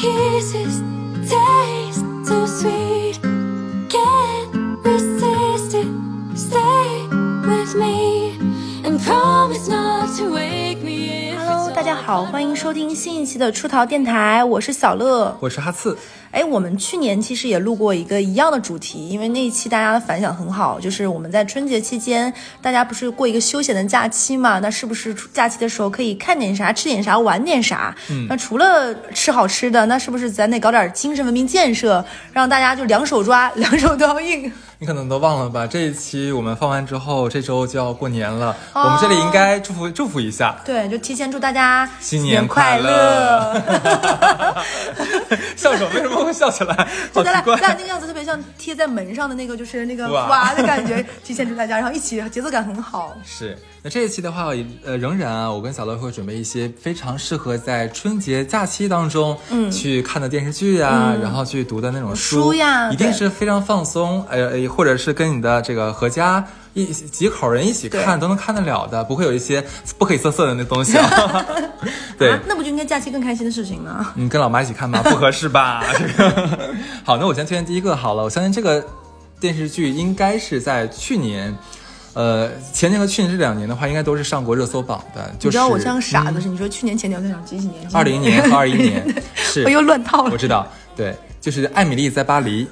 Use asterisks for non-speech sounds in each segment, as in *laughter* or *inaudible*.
kisses taste so sweet. 好，欢迎收听新一期的出逃电台，我是小乐。我是哈刺，哎，我们去年其实也录过一个一样的主题，因为那一期大家的反响很好，就是我们在春节期间，大家不是过一个休闲的假期嘛？那是不是假期的时候可以看点啥、吃点啥、玩点啥？嗯，那除了吃好吃的，那是不是咱得搞点精神文明建设，让大家就两手抓，两手都要硬？你可能都忘了吧？这一期我们放完之后，这周就要过年了，哦我们这里应该祝福祝福一下，对，就提前祝大家新年年快乐。*laughs* 笑什么？为什么会笑起来？*laughs* 好就咱俩奇怪咱。俩那个样子特别像贴在门上的那个，就是那个哇哇的感觉，*laughs* 提前祝大家，然后一起节奏感很好。是，那这一期的话，呃，仍然啊，我跟小乐会准备一些非常适合在春节假期当中，嗯，去看的电视剧啊，然后去读的那种书呀一定是非常放松，呃，呃或者是跟你的这个合家一几口人一起看都能看得了的，不会有一些不可以色色的那东西啊。*laughs* 对，啊，那不就应该假期更开心的事情吗？你跟老妈一起看吗？*laughs* 不合适吧？这 *laughs* 个好，那我先推荐第一个好了。我相信这个电视剧应该是在去年，呃，前年和去年这两年的话，应该都是上过热搜榜的。就是你知道我像傻子似的，你说去年前年我在想几几年？二零年和二一年是我又乱套了我。知道，对，就是《艾米丽在巴黎》。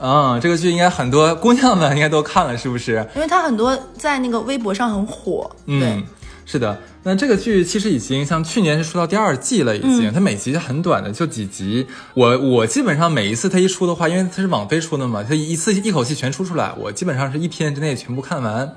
嗯，这个剧应该很多姑娘们应该都看了，是不是？因为它很多在那个微博上很火，对嗯，，是的。那这个剧其实已经像去年是出到第二季了，已嗯经。它每集很短的，就几集。我我基本上每一次它一出的话，因为它是网飞出的嘛，它一次一口气全出出来，我基本上是一天之内全部看完。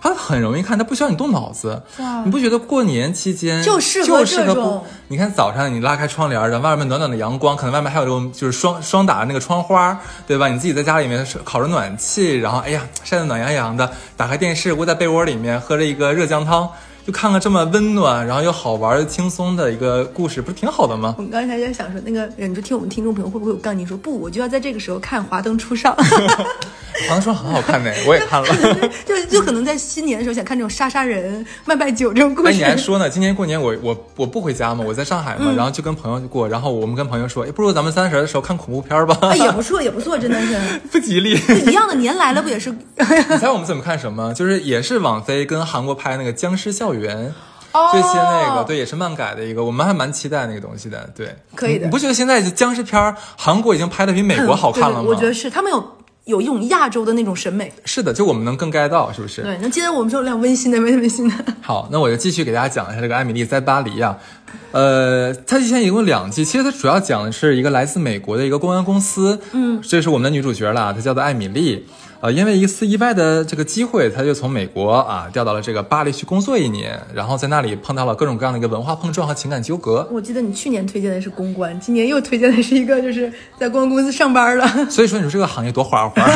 它很容易看，它不需要你动脑子。你不觉得过年期间就适合这种？你看早上你拉开窗帘，然后外面暖暖的阳光，可能外面还有这种就是双双打的那个窗花，对吧？你自己在家里面烤着暖气，然后哎呀晒得暖洋洋的，打开电视窝在被窝里面喝着一个热姜汤，就看看这么温暖，然后又好玩又轻松的一个故事，不是挺好的吗？我们刚才在想说，那个你说听我们听众朋友会不会有杠精说不，我就要在这个时候看《华灯初上》*laughs* 华灯初上很好看呢，我也看了。*laughs* 就就可能在新年的时候想看这种杀杀人、卖卖酒这种故哎，事。你还说呢？今年过年我我我不回家嘛，我在上海嘛，然后就跟朋友过，然后我们跟朋友说，哎，不如咱们三十的时候看恐怖片吧，*laughs* 哎也不错，也不错，真的是不吉利。一样的年来了，不也是？你猜我们怎么看什么？就是也是网飞跟韩国拍那个《僵尸校园》。哦最新那个，对，也是漫改的一个，我们还蛮期待那个东西的，对，可以的你你不觉得现在僵尸片儿韩国已经拍的比美国好看了吗？我觉得是他们有有一种亚洲的那种审美。是的，就我们能更 get 到，是不是？对，那接着我们说两温馨的，温馨的。*laughs* 好，那我就继续给大家讲一下这个《艾米丽在巴黎》啊，呃，它之前一共两季，其实它主要讲的是一个来自美国的一个公关公司，嗯，这是我们的女主角啦，她叫做艾米丽，呃，因为一次意外的这个机会，他就从美国啊调到了这个巴黎去工作一年，然后在那里碰到了各种各样的一个文化碰撞和情感纠葛，我记得你去年推荐的是公关，今年又推荐的是一个就是在公关公司上班了。所以说你说这个行业多花花。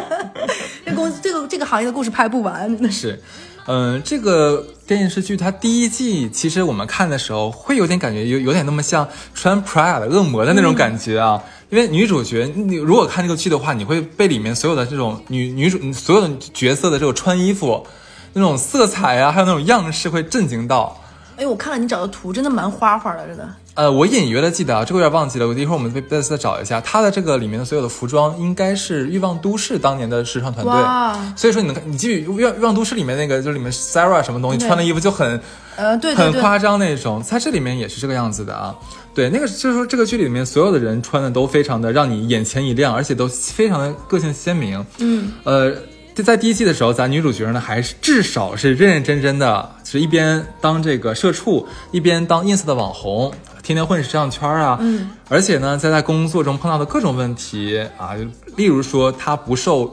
*laughs* 这公司这个这个行业的故事拍不完，真 *laughs* 的是。是，嗯、这个电视剧它第一季其实我们看的时候会有点感觉有有点那么像穿 Prada 的恶魔的那种感觉啊，因为女主角你如果看这个剧的话，你会被里面所有的这种女女主所有的角色的这种穿衣服。那种色彩啊，还有那种样式会震惊到。哎，我看了你找的图，真的蛮花花的，真的。呃，我隐约的记得啊，这个有点忘记了，我一会儿我们再再再找一下。它的这个里面的所有的服装应该是《欲望都市》当年的时尚团队哇，所以说你能看，你记住《欲望欲望都市》里面那个，就里面 Sarah 什么东西穿的衣服就很呃，对对对，很夸张那种，在这里面也是这个样子的啊。对，那个就是说这个剧里面所有的人穿的都非常的让你眼前一亮，而且都非常的个性鲜明。嗯，呃，在第一季的时候，咱女主角呢还是至少是认认真真的，是一边当这个社畜，一边当 ins 的网红，天天混时尚圈啊。嗯，而且呢，在在工作中碰到的各种问题啊，例如说她不受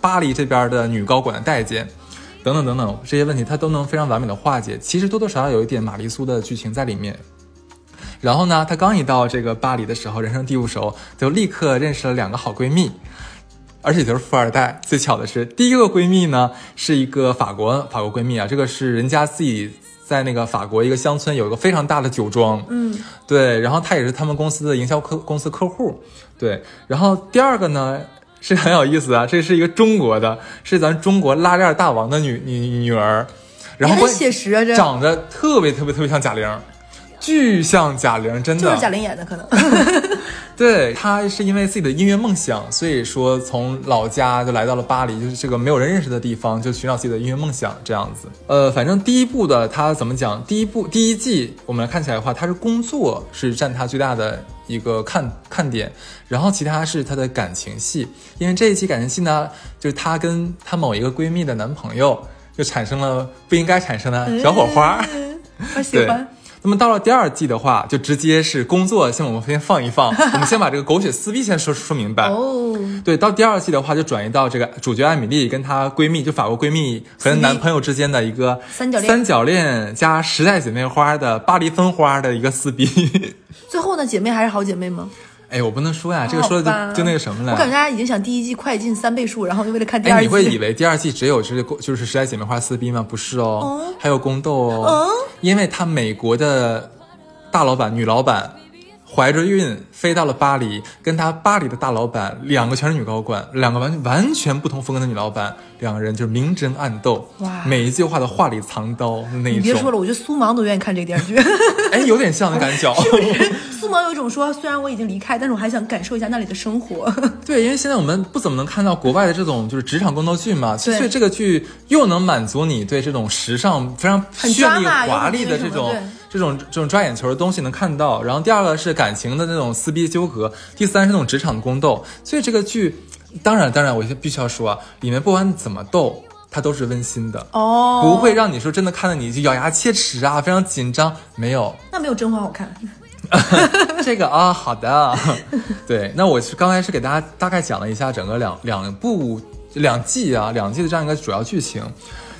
巴黎这边的女高管的待见。等等等等，这些问题她都能非常完美的化解。其实多多少少有一点玛丽苏的剧情在里面。然后呢，她刚一到这个巴黎的时候，人生地不熟，就立刻认识了两个好闺蜜。而且都是富二代。最巧的是，第一个闺蜜呢是一个法国法国闺蜜啊，这个是人家自己在那个法国一个乡村有一个非常大的酒庄，嗯，对，然后她也是他们公司的营销客公司客户，对。然后第二个呢是很有意思啊，这是一个中国的，是咱中国拉链大王的女女女儿，然后写实啊，这长得特别特别特别像贾玲。巨像贾玲，真的就是贾玲演的，可能。*laughs* 对他是因为自己的音乐梦想，所以说从老家就来到了巴黎，就是这个没有人认识的地方，就寻找自己的音乐梦想这样子。呃，反正第一部的他怎么讲？第一部第一季我们来看起来的话，他是工作是占他最大的一个看看点，然后其他是他的感情戏，因为这一期感情戏呢，就是她跟她某一个闺蜜的男朋友就产生了不应该产生的小火花。嗯我喜对欢。*laughs* 那么到了第二季的话，就直接是工作，先我们先放一放，*laughs* 我们先把这个狗血撕逼先说说明白。哦，对，到第二季的话，就转移到这个主角艾米丽跟她闺蜜，就法国闺蜜和男朋友之间的一个三角恋三角恋加时代姐妹花的巴黎分花的一个撕逼。*laughs* 最后呢，姐妹还是好姐妹吗？哎，我不能说呀，这个说的就就那个什么了。我感觉大家已经想第一季快进三倍数，然后就为了看第哎，二季。你会以为第二季只有就是就是时代姐妹花撕逼吗？不是哦，还有宫斗哦，因为他美国的大老板女老板怀着孕飞到了巴黎，跟他巴黎的大老板两个全是女高管，两个完完全不同风格的女老板，两个人就是明争暗斗，哇每一句话的话里藏刀的那一种。你别说了，我觉得苏芒都愿意看这个电视剧。哎，有点像的感觉。*laughs* 苏芒有一种说，虽然我已经离开，但是我还想感受一下那里的生活。*laughs* 对，因为现在我们不怎么能看到国外的这种就是职场宫斗剧嘛，所以这个剧又能满足你对这种时尚非常绚丽华丽的这种这种这种抓眼球的东西能看到。然后第二个是感情的那种撕逼纠葛，第三是那种职场的宫斗。所以这个剧，当然当然，我必须要说啊，里面不管怎么斗，它都是温馨的。哦，不会让你说真的看到你就咬牙切齿啊，非常紧张，没有，那没有甄嬛好看。*laughs* 这个啊，好的，*laughs* 对，那我是刚才是给大家大概讲了一下整个两两部两季啊两季的这样一个主要剧情。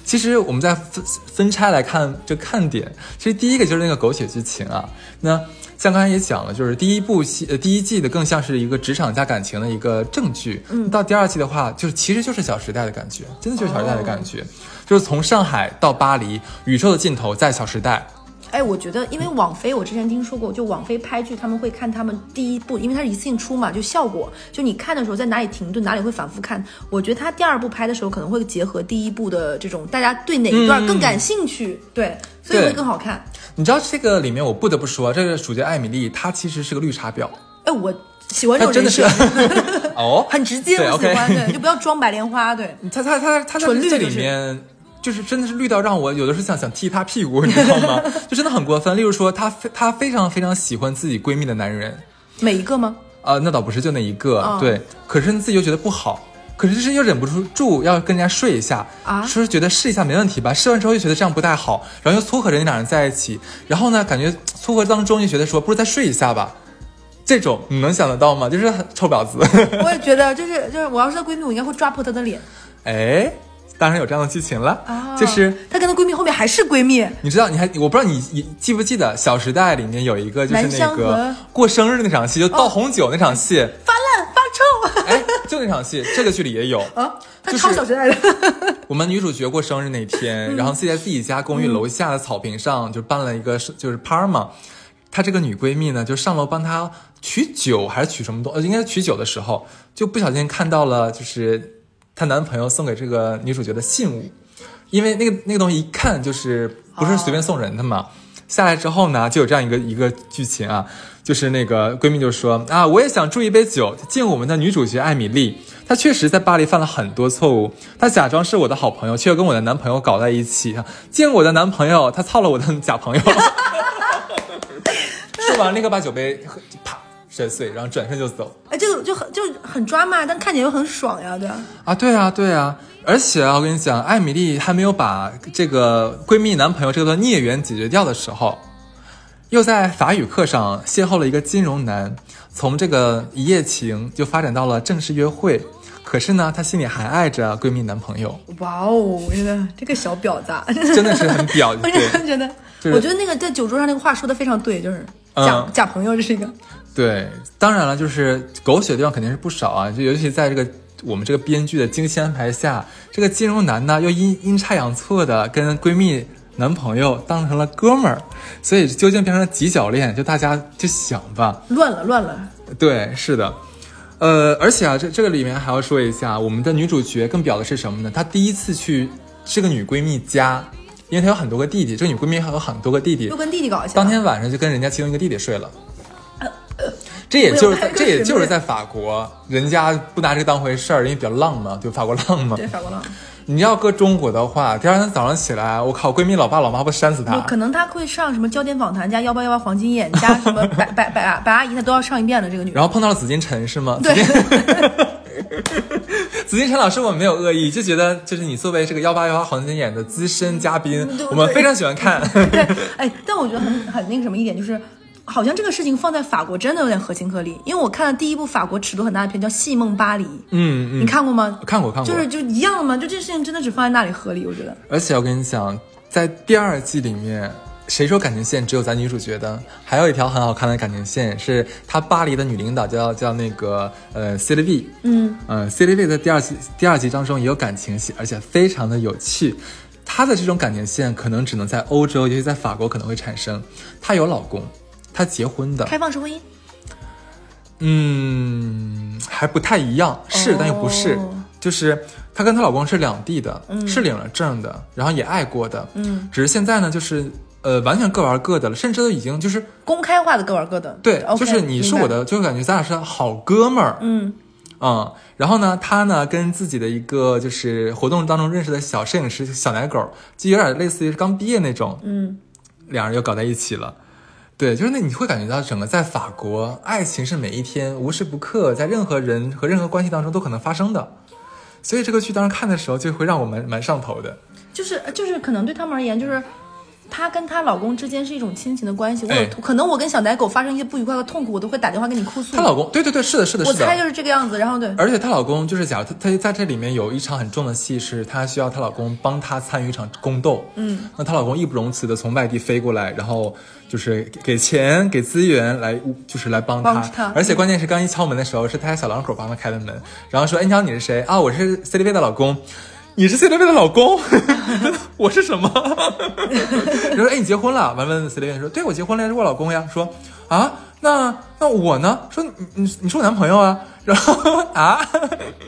其实我们在分分拆来看这看点，其实第一个就是那个狗血剧情啊。那像刚才也讲了，就是第一部戏呃第一季的更像是一个职场加感情的一个正剧，嗯，到第二季的话，就是其实就是《小时代》的感觉，真的就是《小时代》的感觉，就是从上海到巴黎，宇宙的尽头在《小时代》。哎，我觉得，因为网飞，我之前听说过，就网飞拍剧，他们会看他们第一部，因为它是一次性出嘛，就效果，就你看的时候在哪里停顿，哪里会反复看。我觉得他第二部拍的时候可能会结合第一部的这种，大家对哪一段更感兴趣，对，所以会更好看。你知道这个里面，我不得不说，这个主角艾米丽她其实是个绿茶婊，哎，我喜欢这种真的人是设，*laughs* 哦，很直接，对我喜欢，对，就不要装白莲花，对。*laughs* 她她她她在这纯绿里面。就是真的是绿到让我有的时候想想踢他屁股，你知道吗？*laughs* 就真的很过分。例如说，她非她非常非常喜欢自己闺蜜的男人，每一个吗？啊、那倒不是就那一个，哦对。可是自己又觉得不好，可是就是又忍不住住要跟人家睡一下啊说是觉得试一下没问题吧，试完之后又觉得这样不太好，然后又撮合着那两人在一起，然后呢，感觉撮合当中又觉得说不如再睡一下吧，这种你能想得到吗？就是很臭婊子，*laughs* 我也觉得，就是就是，我要是她闺蜜，我应该会抓破她的脸。哎，当然有这样的剧情了，啊就是。她跟她闺蜜后面还是闺蜜，你知道，你还我不知道你你记不记得《小时代》里面有一个就是那个过生日那场戏，就倒红酒那场戏，发烂发臭哎，就那场戏，这个剧里也有。啊！*laughs* 她就是超小时代的。*laughs* 我们女主角过生日那天，然后自己在自己家公寓楼下的草坪上就办了一个是就是趴儿嘛。她这个女闺蜜呢，就上楼帮她取酒还是取什么东，呃，应该是取酒的时候，就不小心看到了就是她男朋友送给这个女主角的信物，因为那个那个东西一看就是不是随便送人的嘛。下来之后呢，就有这样一个一个剧情啊，就是那个闺蜜就说啊，我也想祝一杯酒，敬我们的女主角艾米丽。她确实在巴黎犯了很多错误，她假装是我的好朋友，却又跟我的男朋友搞在一起。敬我的男朋友，他操了我的假朋友。*laughs* 说完，立刻把酒杯啪摔碎，然后转身就走。哎，这个就很就很抓嘛，但看起来又很爽呀，对吧？啊，对啊，对啊，而且啊，我跟你讲，艾米丽还没有把这个闺蜜男朋友这段孽缘解决掉的时候，又在法语课上邂逅了一个金融男，从这个一夜情就发展到了正式约会。可是呢，她心里还爱着闺蜜男朋友，哇哦，我觉得这个小婊子啊，*laughs* 真的是很婊。我真的觉得，就是我觉得那个在酒桌上那个话说的非常对，就是嗯假、假朋友，这是一个。对，当然了，就是狗血的地方肯定是不少啊，就尤其在这个我们这个编剧的精心安排下，这个金融男呢又阴阴差阳错的跟闺蜜男朋友当成了哥们儿，所以究竟变成了几角恋，就大家就想吧。乱了乱了，对，是的，呃，而且啊，这这个里面还要说一下，我们的女主角更表的是什么呢？她第一次去这个女闺蜜家，因为她有很多个弟弟，这个女闺蜜还有很多个弟弟又，跟弟弟搞起来了。当天晚上就跟人家其中一个弟弟睡了。这也就是这也就是在法国，人家不拿这个当回事儿，因为比较浪嘛，对法国浪嘛。对法国浪，你要搁中国的话，第二天早上起来，我靠，闺蜜老爸老妈不扇死他。可能她会上什么焦点访谈加幺八幺八黄金眼加什么白白白白阿姨，她都要上一遍的这个女人。然后碰到了紫金陈是吗？对 *laughs* 紫金紫金陈老师，我们没有恶意，就觉得就是你作为这个幺八幺八黄金眼的资深嘉宾，我们非常喜欢看。对，哎，但我觉得很很那个什么一点就是。好像这个事情放在法国真的有点合情合理，因为我看了第一部法国尺度很大的片叫《戏梦巴黎》，嗯嗯，你看过吗？看过看过，就是就一样嘛，就这事情真的只放在那里合理，我觉得。而且我跟你讲，在第二季里面，谁说感情线只有咱女主角的？还有一条很好看的感情线，是她巴黎的女领导叫叫那个呃 C L V，嗯嗯 C L V 在第二季第二集当中也有感情戏，而且非常的有趣。她的这种感情线可能只能在欧洲，尤其在法国可能会产生。她有老公，她结婚的，开放式婚姻？嗯，还不太一样，是、但又不是。哦，就是她跟她老公是两地的，是领了证的，然后也爱过的，嗯，只是现在呢，就是呃，完全各玩各的了，甚至都已经就是公开化的各玩各的。对就是你是我的，就感觉咱俩是好哥们儿，嗯。嗯，然后呢，他呢跟自己的一个就是活动当中认识的小摄影师小奶狗，就有点类似于刚毕业那种，嗯，两人又搞在一起了。对，就是那你会感觉到整个在法国，爱情是每一天无时不刻在任何人和任何关系当中都可能发生的，所以这个剧当时看的时候就会让我们蛮上头的。就是就是可能对他们而言，就是她跟她老公之间是一种亲情的关系。我有、哎可能我跟小奶狗发生一些不愉快和痛苦，我都会打电话跟你哭诉。她老公，对对对，是的，是的，是的。我猜就是这个样子。然后对，而且她老公就是，假如她她在这里面有一场很重的戏，是她需要她老公帮她参与一场宫斗。嗯，那她老公义不容辞的从外地飞过来，然后就是给给钱给资源来，就是来帮她。帮她而且关键是刚一敲门的时候，是她家小两口帮她开的门，然后说：“哎，你好，你是谁啊？我是 CDV 的老公。”你是 CDV 的老公，*laughs* 我是什么？然后说，哎，你结婚了？完问 CDV 说，对我结婚了，是我老公呀。说啊，那那我呢？说你你你是我男朋友啊。*laughs* 然后啊，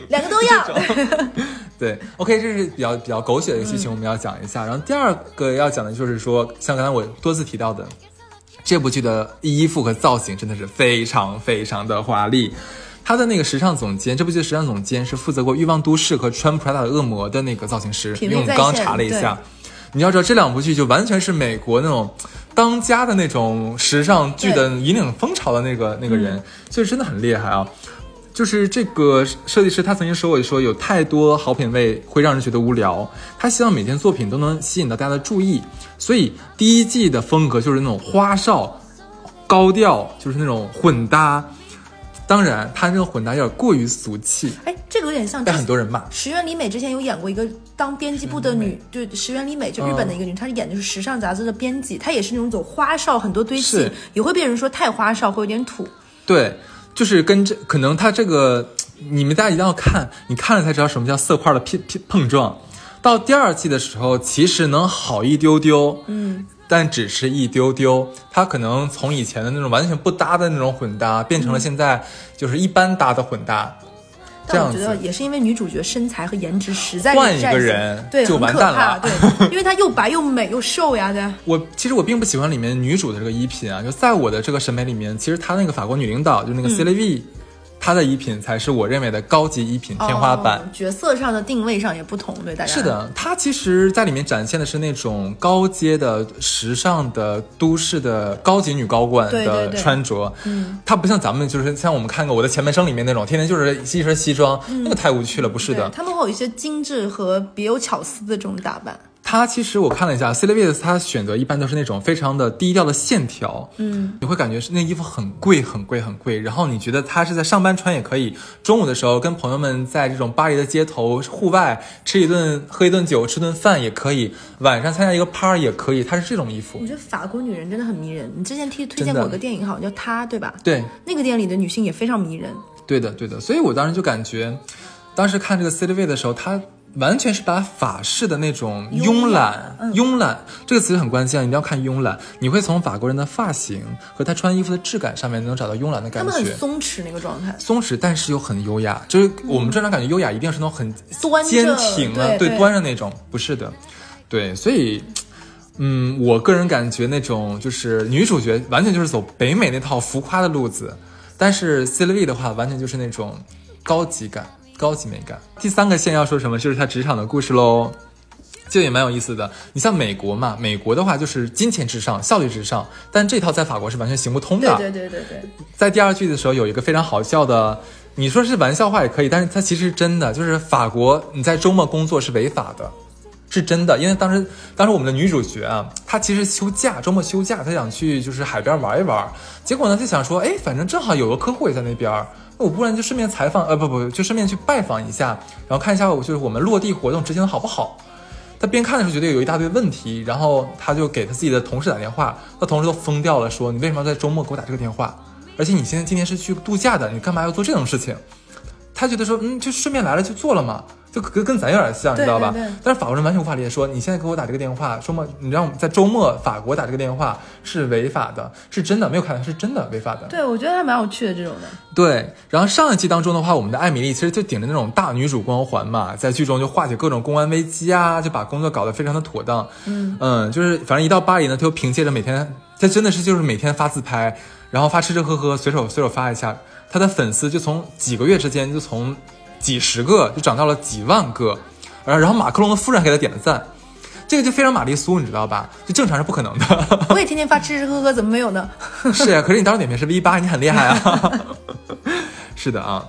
两个都要。*laughs* 对，OK，这是比较比较狗血的剧情，我们要讲一下。然后第二个要讲的就是说，像刚才我多次提到的，这部剧的衣服和造型真的是非常非常的华丽。他的那个时尚总监，这部剧的时尚总监是负责过《欲望都市》和穿 Prada 的恶魔的那个造型师，因为我们刚刚查了一下，你要知道这两部剧就完全是美国那种当家的那种时尚剧的引领风潮的那个那个人，所以真的很厉害啊。就是这个设计师，他曾经说过说，有太多好品味会让人觉得无聊。他希望每件作品都能吸引到大家的注意，所以第一季的风格就是那种花哨、高调，就是那种混搭。当然，他这个混搭有点过于俗气，哎，这个有点像被很多人骂。石原里美之前有演过一个当编辑部的女，对石原里美就日本的一个女，她是演的是时尚杂志的编辑，她也是那种走花哨，很多堆砌，也会被人说太花哨，会有点土。对，就是跟这可能他这个，你们大家一定要看，你看了才知道什么叫色块的拼拼碰撞。到第二季的时候，其实能好一丢丢，嗯，但只是一丢丢。它可能从以前的那种完全不搭的那种混搭，变成了现在就是一般搭的混搭，这样但我觉得。也是因为女主角身材和颜值实在换一个人对，就完蛋了对，*laughs* 因为她又白又美又瘦呀，对。我其实我并不喜欢里面女主的这个衣品啊，就在我的这个审美里面，其实她那个法国女领导就是那个 C L V，、她的衣品才是我认为的高级衣品天花板。哦角色上的定位上也不同，对大家是，的，它其实在里面展现的是那种高阶的、时尚的、都市的高级女高管的对对对穿着。嗯，它不像咱们，就是像我们看过《我的前半生》里面那种，天天就是一身西装，那个太无趣了，不是的。对他们会有一些精致和别有巧思的这种打扮。它其实我看了一下 c e l i v i s 它选择一般都是那种非常的低调的线条，嗯，你会感觉是那衣服很贵很贵很贵，然后你觉得它是在上班穿也可以，中午的时候跟朋友们在这种巴黎的街头户外吃一顿喝一顿酒吃顿饭也可以，晚上参加一个 party 也可以，它是这种衣服我。觉得法国女人真的很迷人。你之前推推荐过一个电影，好像叫《她》，对吧？对，那个电影里的女性也非常迷人。对的，对的，所以我当时就感觉，当时看这个 c e l i v i 的时候，它完全是把法式的那种慵懒、嗯慵懒这个词很关键，一定要看慵懒。你会从法国人的发型和他穿衣服的质感上面能找到慵懒的他们很感觉。松弛那个状态。松弛，但是又很优雅。就是我们正常感觉优雅一定是那种很坚挺啊，对对端着那种，不是的。对，所以嗯，我个人感觉那种就是女主角完全就是走北美那套浮夸的路子，但是 C L V 的话完全就是那种高级感、高级美感。第三个线要说什么，就是他职场的故事喽。就也蛮有意思的。你像美国嘛，美国的话就是金钱至上、效率至上，但这套在法国是完全行不通的。对对对对对，在第二句的时候有一个非常好笑的，你说是玩笑话也可以，但是它其实是真的，就是法国你在周末工作是违法的，是真的。因为当时当时我们的女主角啊，她其实休假，周末休假，她想去就是海边玩一玩，结果呢，她想说，哎，反正正好有个客户也在那边，那我不然就顺便采访，呃，不不，就顺便去拜访一下，然后看一下我就是我们落地活动执行的好不好。她边看的时候觉得有一大堆问题，然后她就给她自己的同事打电话，她同事都疯掉了，说你为什么要在周末给我打这个电话？而且你现在今天是去度假的，你干嘛要做这种事情？她觉得说，嗯，就顺便来了就做了嘛，就跟跟咱有点像，你知道吧？对对对但是法国人完全无法理解，说你现在给我打这个电话，周末你让我们在周末法国打这个电话是违法的，是真的，没有开玩笑，是真的违法的。对我觉得还蛮有趣的这种的。对，然后上一季当中的话，我们的艾米丽其实就顶着那种大女主光环嘛，在剧中就化解各种公安危机啊，就把工作搞得非常的妥当。嗯就是反正一到巴黎呢，她就凭借着每天，她真的是就是每天发自拍，然后发吃吃喝喝，随手随手发一下，她的粉丝就从几个月之间就从几十个就涨到了几万个，然后然后马克龙的夫人还给他点了赞。这个就非常玛丽苏，你知道吧？就正常是不可能的。*laughs* 我也天天发吃吃喝喝，怎么没有呢？*laughs* *laughs* 是呀，可是你当时点评是 V 八，你很厉害啊。是的啊，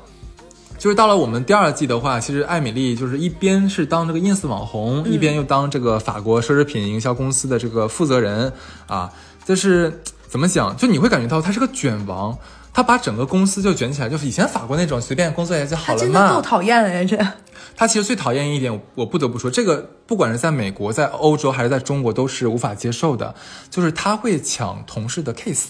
就是到了我们第二季的话，其实艾米丽就是一边是当这个 ins 网红，一边又当这个法国奢侈品营销公司的这个负责人啊。就是怎么讲，就你会感觉到她是个卷王，她把整个公司就卷起来，就是以前法国那种随便工作一下就好了他真的够。讨厌的呀，这。他其实最讨厌一点，我我不得不说，这个不管是在美国、在欧洲还是在中国，都是无法接受的，就是他会抢同事的 case。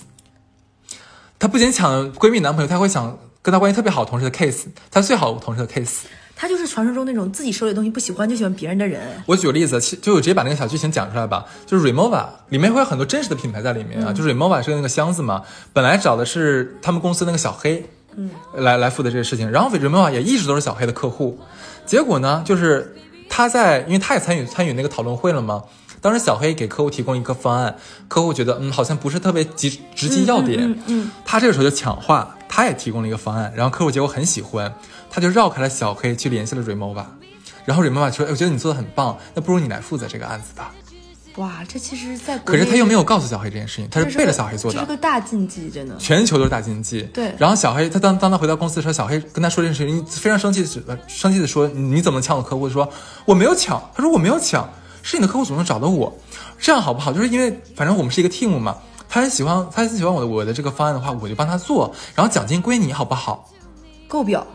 他不仅抢闺蜜男朋友，他会抢跟他关系特别好的同事的 case，他最好的同事的 case。他就是传说中那种自己手里的东西不喜欢就喜欢别人的人。我举个例子，其就我直接把那个小剧情讲出来吧。就是 Remova 里面会有很多真实的品牌在里面啊，就是 Remova 是那个箱子嘛，本来找的是他们公司那个小黑，嗯，来来负责这个事情，然后 Remova 也一直都是小黑的客户，结果呢，就是他在，因为他也参与参与那个讨论会了嘛。当时小黑给客户提供一个方案，客户觉得嗯好像不是特别直直击要点，嗯嗯。他这个时候就抢话，他也提供了一个方案，然后客户结果很喜欢，他就绕开了小黑去联系了 Remova，然后 Remova 说，哎我觉得你做的很棒，那不如你来负责这个案子吧。哇，这其实在国可是他又没有告诉小黑这件事情，他是这背着小黑做的。这是个大禁忌，真的。全球都是大禁忌。对然后小黑他当当他回到公司的时候，小黑跟他说这件事情，非常生气的呃生气的说：“你怎么抢我客户？”说：“我没有抢。”他说：“我没有抢，是你的客户主动找的我。”这样好不好？就是因为反正我们是一个 team 嘛，他很喜欢他很喜欢我的我的这个方案的话，我就帮他做，然后奖金归你，好不好？够表，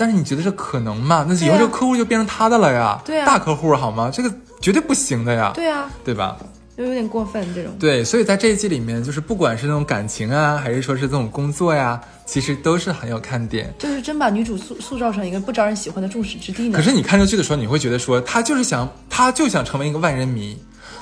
但是你觉得这可能吗？那以后这个客户就变成他的了呀，对啊大客户好吗？这个绝对不行的呀，对啊，对吧？就有点过分这种。对，所以在这一季里面，就是不管是那种感情啊，还是说是这种工作呀，其实都是很有看点。就是真把女主塑塑造成一个不招人喜欢的众矢之的呢。可是你看这个剧的时候，你会觉得说，她就是想，她就想成为一个万人迷，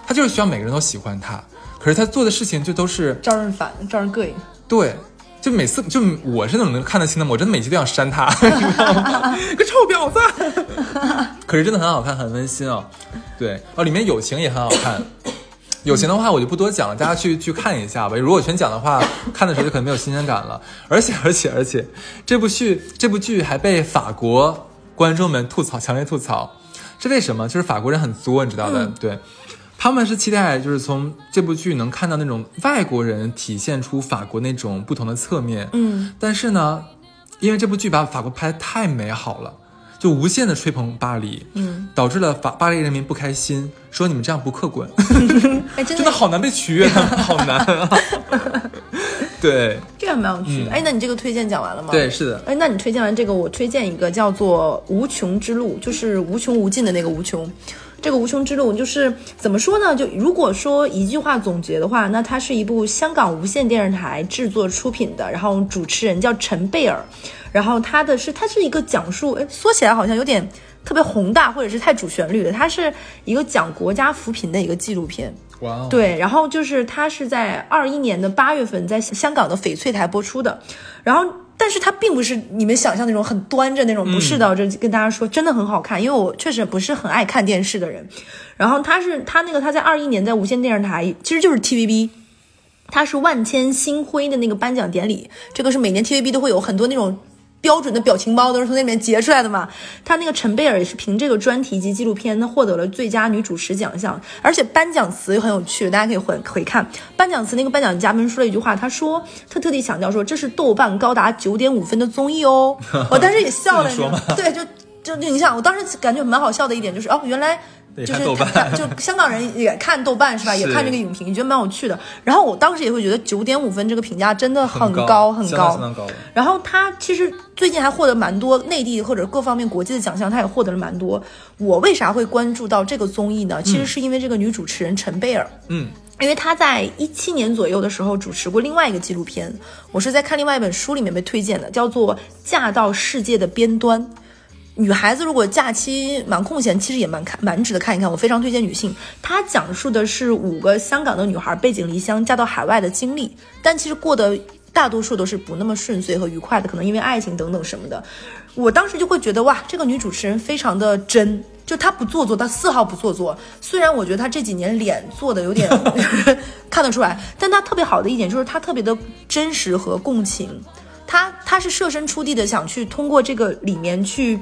她就是希望每个人都喜欢她。可是她做的事情就都是招人烦，招人膈应。对，就每次就我是那种能看得清的，我真的每集都想扇他，*laughs* 你知道吗？个臭婊子！*laughs* 可是真的很好看，很温馨哦。对，哦，里面友情也很好看。友情的话我就不多讲了，大家去去看一下吧。如果全讲的话，看的时候就可能没有新鲜感了。而且而且而且，这部剧这部剧还被法国观众们吐槽，强烈吐槽，是为什么？就是法国人很作，你知道的，对。他们是期待，就是从这部剧能看到那种外国人体现出法国那种不同的侧面。嗯，但是呢，因为这部剧把法国拍得太美好了，就无限的吹捧巴黎，嗯，导致了法巴黎人民不开心，说你们这样不客观，*laughs* 哎，真真的好难被取悦，*laughs* 好难啊。*laughs* 对这个蛮有趣的。哎，那你这个推荐讲完了吗？嗯对，。是的，哎，那你推荐完这个，我推荐一个叫做《无穷之路》，就是无穷无尽的那个无穷。这个无穷之路就是怎么说呢？就如果说一句话总结的话，那它是一部香港无线电视台制作出品的，然后主持人叫陈贝尔，然后他的是它是一个讲述，哎，说起来好像有点特别宏大或者是太主旋律的，它是一个讲国家扶贫的一个纪录片。哇哦，对，然后就是它是在二一年的八月份在香港的翡翠台播出的，然后但是它并不是你们想象那种很端着那种，不是的，我这跟大家说真的很好看，因为我确实不是很爱看电视的人。然后它是它那个它在二一年在无线电视台，其实就是 TVB。它是万千星辉的那个颁奖典礼，这个是每年 TVB 都会有很多那种标准的表情包，都是从那里面截出来的嘛。他那个陈贝尔也是凭这个专题及纪录片，他获得了最佳女主持奖项，而且颁奖词又很有趣，大家可以回回看颁奖词。那个颁奖嘉宾说了一句话，他说他特地强调说这是豆瓣高达九点五分的综艺哦，*laughs* 我当时也笑了？对，就就就你想，我当时感觉蛮好笑的一点就是哦，原来。就是他就香港人也看豆瓣是吧？也看这个影评，觉得蛮有趣的。然后我当时也会觉得九点五分这个评价真的很高很高然后他其实最近还获得蛮多内地或者各方面国际的奖项，他也获得了蛮多。我为啥会关注到这个综艺呢？其实是因为这个女主持人陈贝尔，嗯，因为她在一七年左右的时候主持过另外一个纪录片，我是在看另外一本书里面被推荐的，叫做《嫁到世界的边端》。女孩子如果假期蛮空闲，其实也蛮看蛮值得看一看。我非常推荐女性。它讲述的是五个香港的女孩背井离乡嫁到海外的经历，但其实过得大多数都是不那么顺遂和愉快的，可能因为爱情等等什么的。我当时就会觉得哇，这个女主持人非常的真，就她不做作，她丝毫 *laughs* 不做作。虽然我觉得她这几年脸做的有点看得出来，但她特别好的一点就是她特别的真实和共情。她她是设身处地的想去通过这个里面去。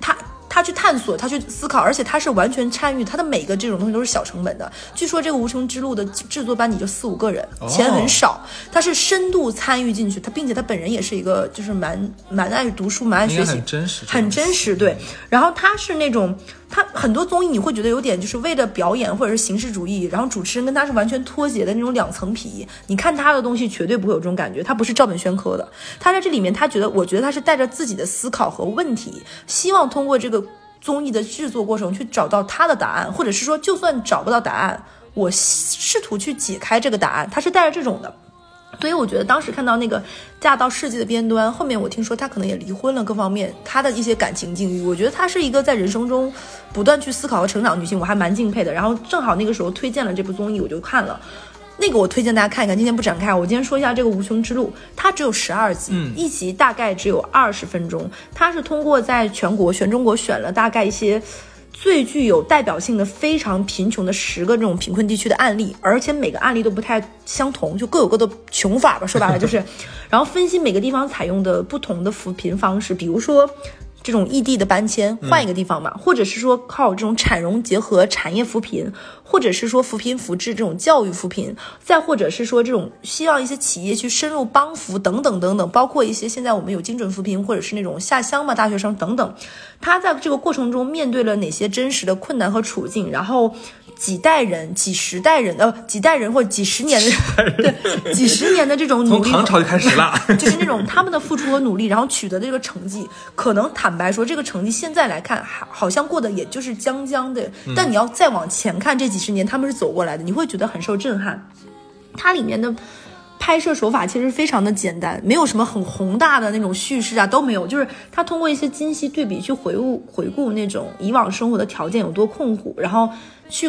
他他去探索，他去思考，而且他是完全参与，他的每个这种东西都是小成本的。据说这个《无穷之路》的制作班底就四五个人，钱很少。他是深度参与进去，他并且他本人也是一个就是蛮蛮爱读书、蛮爱学习，很真实，很真实。对，然后他是那种。他很多综艺你会觉得有点就是为了表演或者是形式主义，然后主持人跟他是完全脱节的那种两层皮。你看他的东西绝对不会有这种感觉，他不是照本宣科的。他在这里面，他觉得，我觉得他是带着自己的思考和问题，希望通过这个综艺的制作过程去找到他的答案，或者是说，就算找不到答案，我试图去解开这个答案。他是带着这种的。所以我觉得当时看到那个嫁到世界的边端，后面我听说她可能也离婚了，各方面她的一些感情境遇，我觉得她是一个在人生中不断去思考和成长的女性，我还蛮敬佩的。然后正好那个时候推荐了这部综艺，我就看了。那个我推荐大家看一看，今天不展开。我今天说一下这个《无穷之路》，它只有十二集，一集大概只有二十分钟。它是通过在全国全中国选了大概一些。最具有代表性的非常贫穷的十个这种贫困地区的案例，而且每个案例都不太相同，就各有各的穷法吧。说白了就是，*laughs* 然后分析每个地方采用的不同的扶贫方式，比如说。这种异地的搬迁，换一个地方嘛，或者是说靠这种产融结合、产业扶贫，或者是说扶贫扶志这种教育扶贫，再或者是说这种希望一些企业去深入帮扶等等等等，包括一些现在我们有精准扶贫，或者是那种下乡嘛，大学生等等，他在这个过程中面对了哪些真实的困难和处境，然后。几代人、几十代人，呃，几代人或者几十年的，对，几十年的这种努力，从唐朝就开始了，*laughs* 就是那种他们的付出和努力，然后取得的这个成绩，可能坦白说，这个成绩现在来看，还好像过得也就是将将的。但你要再往前看，这几十年他们是走过来的，你会觉得很受震撼。它里面的拍摄手法其实非常的简单，没有什么很宏大的那种叙事啊，都没有，就是他通过一些精细对比去回顾回顾那种以往生活的条件有多困苦，然后去。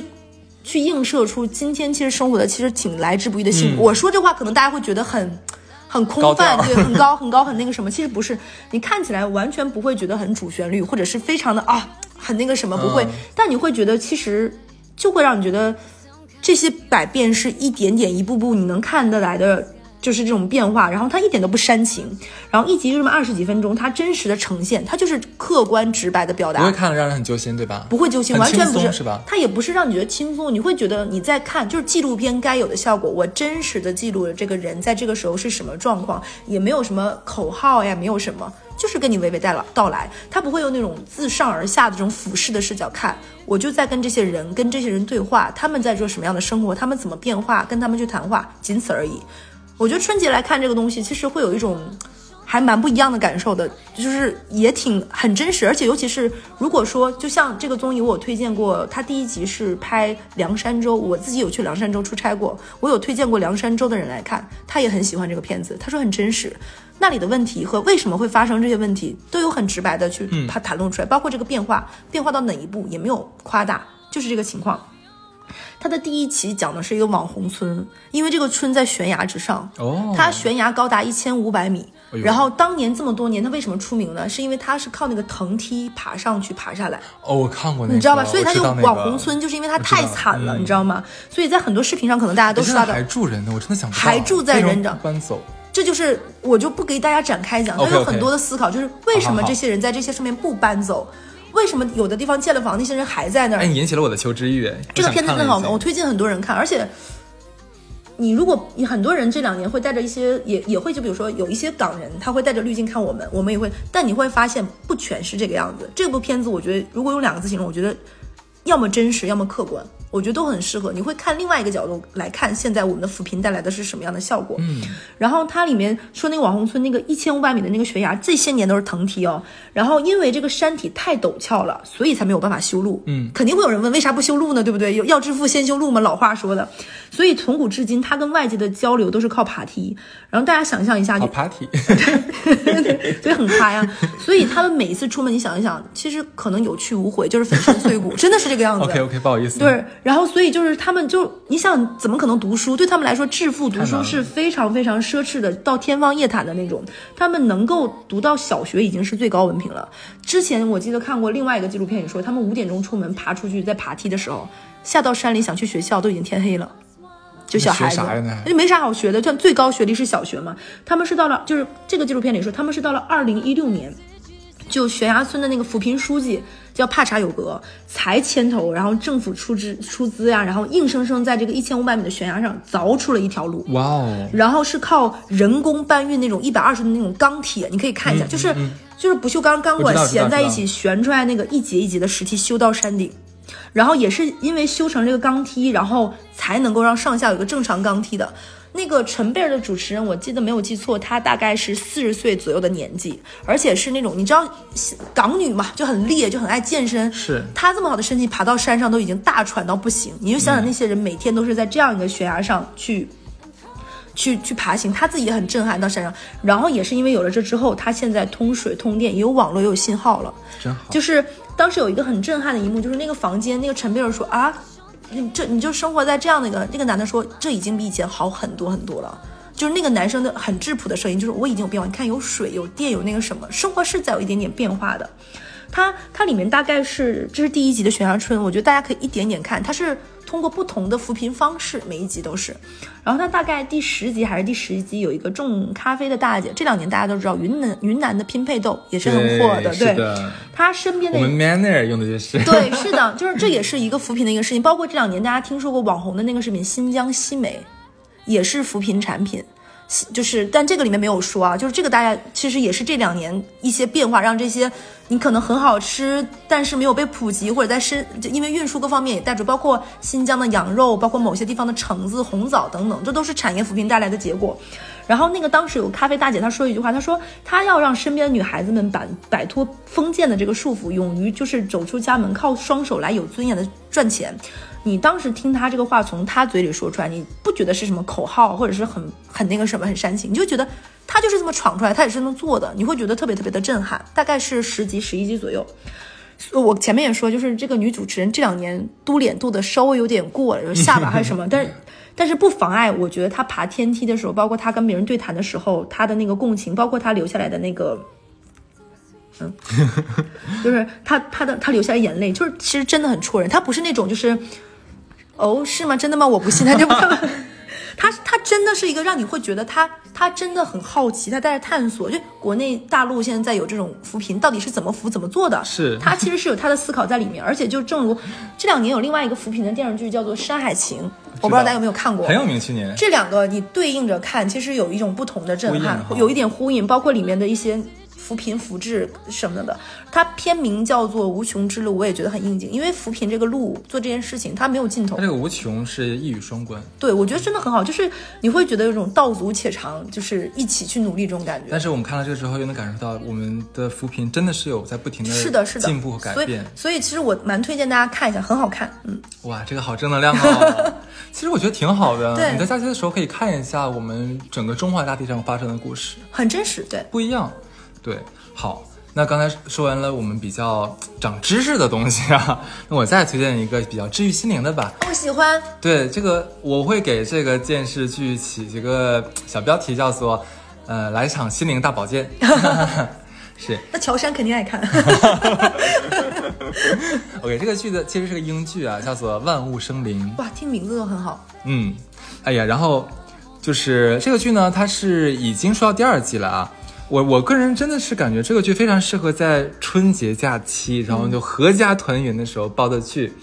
去映射出今天其实生活的其实挺来之不易的幸福。我说这话可能大家会觉得很很空泛，对，*laughs* 很高很高很那个什么，其实不是。你看起来完全不会觉得很主旋律，或者是非常的啊很那个什么不会，但你会觉得其实就会让你觉得这些百变是一点点一步步你能看得来的。就是这种变化，然后它一点都不煽情，然后一集就这么二十几分钟，它真实的呈现，它就是客观直白的表达，不会看了让人很揪心，对吧？不会揪心，完全不是，是吧？它也不是让你觉得轻松，你会觉得你在看，就是纪录片该有的效果。我真实的记录了这个人在这个时候是什么状况，也没有什么口号呀，没有什么，就是跟你娓娓道来道来，他不会用那种自上而下的这种俯视的视角看，我就在跟这些人跟这些人对话，他们在做什么样的生活，他们怎么变化，跟他们去谈话，仅此而已。我觉得春节来看这个东西，其实会有一种还蛮不一样的感受的，就是也挺很真实，而且尤其是如果说，就像这个综艺，我有推荐过，它第一集是拍凉山州，我自己有去凉山州出差过，我有推荐过凉山州的人来看，他也很喜欢这个片子，他说很真实，那里的问题和为什么会发生这些问题，都有很直白的去他谈论出来，包括这个变化，变化到哪一步也没有夸大，就是这个情况。它的第一期讲的是一个网红村，因为这个村在悬崖之上，哦它悬崖高达一千五百米。然后当年这么多年，它为什么出名呢？是因为它是靠那个藤梯爬上去、爬下来，哦，我看过那个，你知道吧？所以它就网红村，就是因为它太惨了，你知道吗？所以在很多视频上，可能大家都知道的还。住人呢，我真的想不还住在人长搬走。这就是我就不给大家展开讲，他有很多的思考，就是为什么这些人在这些上面不搬走？为什么有的地方建了房，那些人还在那儿哎，？你引起了我的求知欲。哎这个片子真的好看，我。推荐很多人看，而且。你如果你很多人这两年会带着一些也也会就比如说有一些港人他会带着滤镜看我们，我们也会，但你会发现不全是这个样子。这部片子我觉得如果用两个字形容，我觉得要么真实，要么客观，我觉得都很适合。你会看另外一个角度来看现在我们的扶贫带来的是什么样的效果。嗯，然后它里面说那个网红村那个一千五百米的那个悬崖，这些年都是藤梯哦。然后因为这个山体太陡峭了，所以才没有办法修路。嗯肯定会有人问，为啥不修路呢？对不对？有要致富先修路嘛，老话说的。所以从古至今，它跟外界的交流都是靠爬梯。然后大家想象一下，*laughs* 好你 party，所以很嗨啊。所以他们每一次出门，你想一想，其实可能有去无回，就是粉身碎骨，真的是这个样子。OK OK，不好意思。对，然后所以就是他们就你想怎么可能读书？对他们来说，致富读书是非常非常奢侈的，到天方夜谭的那种。他们能够读到小学已经是最高文凭了。之前我记得看过另外一个纪录片，也说他们五点钟出门爬出去，在爬梯的时候，下到山里想去学校都已经天黑了。就小孩子那还，那没啥好学的，像最高学历是小学嘛。他们是到了，就是这个纪录片里说，他们是到了二零一六年，就悬崖村的那个扶贫书记叫帕查有格，才牵头，然后政府出资出资呀，然后硬生生在这个一千五百米的悬崖上凿出了一条路。哇哦，然后是靠人工搬运那种一百二十的那种钢铁，你可以看一下，就是就是不锈钢钢管衔在一起悬出来那个一节一节的石梯修到山顶，然后也是因为修成这个钢梯，然后才能够让上下有一个正常钢梯的。那个陈贝尔的主持人，我记得没有记错，她大概是四十岁左右的年纪，而且是那种你知道港女嘛，就很烈，就很爱健身。是她这么好的身体，爬到山上都已经大喘到不行。你就想想那些人每天都是在这样一个悬崖上去去去爬行，他自己也很震撼到山上。然后也是因为有了这之后，他现在通水通电，也有网络，也有信号了。真好。就是当时有一个很震撼的一幕，就是那个房间，那个陈贝尔说啊，你这你就生活在这样的一个，那个男的说这已经比以前好很多很多了。就是那个男生的很质朴的声音，就是我已经有变化，你看有水有电有那个什么，生活是在有一点点变化的。它它里面大概是这是第一集的悬崖村，我觉得大家可以一点点看，它是通过不同的扶贫方式，每一集都是。然后他大概第十集还是第十一集有一个种咖啡的大姐，这两年大家都知道云南云南的拼配豆也是很火的，对是对的，她身边的我们 Manner 用的就是。对，是的，就是这也是一个扶贫的一个事情。包括这两年大家听说过网红的那个视频，新疆西梅，也是扶贫产品。就是，但这个里面没有说啊，就是这个大家其实也是这两年一些变化，让这些你可能很好吃，但是没有被普及，或者在身因为运输各方面也带着，包括新疆的羊肉，包括某些地方的橙子、红枣等等，这都是产业扶贫带来的结果。然后那个当时有咖啡大姐，她说一句话，她说她要让身边的女孩子们摆摆脱封建的这个束缚，勇于就是走出家门，靠双手来有尊严的赚钱。你当时听他这个话从他嘴里说出来，你不觉得是什么口号，或者是很很那个什么很煽情，你就觉得他就是这么闯出来，他也是这么做的，你会觉得特别特别的震撼。大概是十集十一集左右。我前面也说，就是这个女主持人这两年嘟脸嘟的稍微有点过了，就是下巴还是什么，但是但是不妨碍，我觉得她爬天梯的时候，包括她跟别人对谈的时候，她的那个共情，包括她留下来的那个。嗯，*laughs* 就是她她的她流下来眼泪，就是其实真的很戳人。她不是那种就是，哦，是吗？真的吗？我不信，他就 *laughs* 不。她她真的是一个让你会觉得他他真的很好奇，他带着探索。就国内大陆现在有这种扶贫，到底是怎么扶怎么做的？是他其实是有他的思考在里面，而且就正如这两年有另外一个扶贫的电视剧叫做《山海情》，我不知道大家有没有看过，很有名，气年。这两个你对应着看，其实有一种不同的震撼有一点呼应，包括里面的一些扶贫扶志什么的。它片名叫做《无穷之路》，我也觉得很应景，因为扶贫这个路做这件事情，它没有尽头它。这个无穷是一语双关，对，我觉得真的很好，就是你会觉得有种道阻且长，就是一起去努力这种感觉。但是我们看了这个之后，又能感受到我们的扶贫真的是有在不停的是的，是的，进步和改所以变。，所以其实我蛮推荐大家看一下，很好看。嗯，哇，这个好正能量哦！*laughs* 其实我觉得挺好的。对你在假期的时候可以看一下我们整个中华大地上发生的故事，很真实。对，不一样。对，好。那刚才说完了我们比较长知识的东西啊，那我再推荐一个比较治愈心灵的吧。我喜欢。对，这个我会给这个电视剧起一个小标题，叫做“呃，来场心灵大保健。*laughs* ” *laughs* 是那乔杉肯定爱看。，OK，这个剧的其实是个英剧啊，叫做《万物生灵》。哇，听名字都很好。嗯，哎呀，然后就是这个剧呢，它是已经说到第二季了啊。我我个人真的是感觉这个剧非常适合在春节假期，然后就合家团圆的时候煲的剧。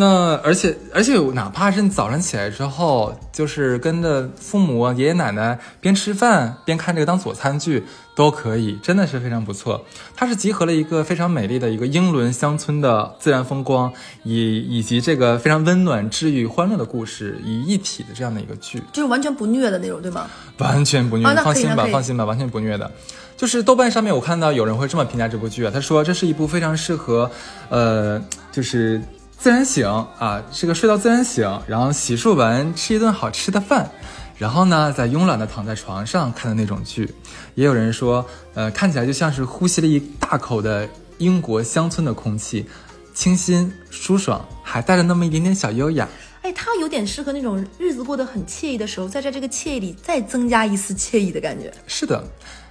那而且而且，哪怕是你早上起来之后，就是跟着父母、爷爷奶奶边吃饭边看这个当佐餐剧都可以，真的是非常不错。它是集合了一个非常美丽的一个英伦乡村的自然风光，以以及这个非常温暖、治愈、欢乐的故事于一体的这样的一个剧。就是完全不虐的那种，对吗？完全不虐，放心吧放心吧，完全不虐的。就是豆瓣上面我看到有人会这么评价这部剧啊，他说这是一部非常适合，呃，就是自然醒啊，这个睡到自然醒，然后洗漱完吃一顿好吃的饭，然后呢再慵懒的躺在床上看的那种剧。也有人说，呃，看起来就像是呼吸了一大口的英国乡村的空气，清新舒爽，还带着那么一点点小优雅。哎，它有点适合那种日子过得很惬意的时候，在在这个惬意里再增加一丝惬意的感觉。是的，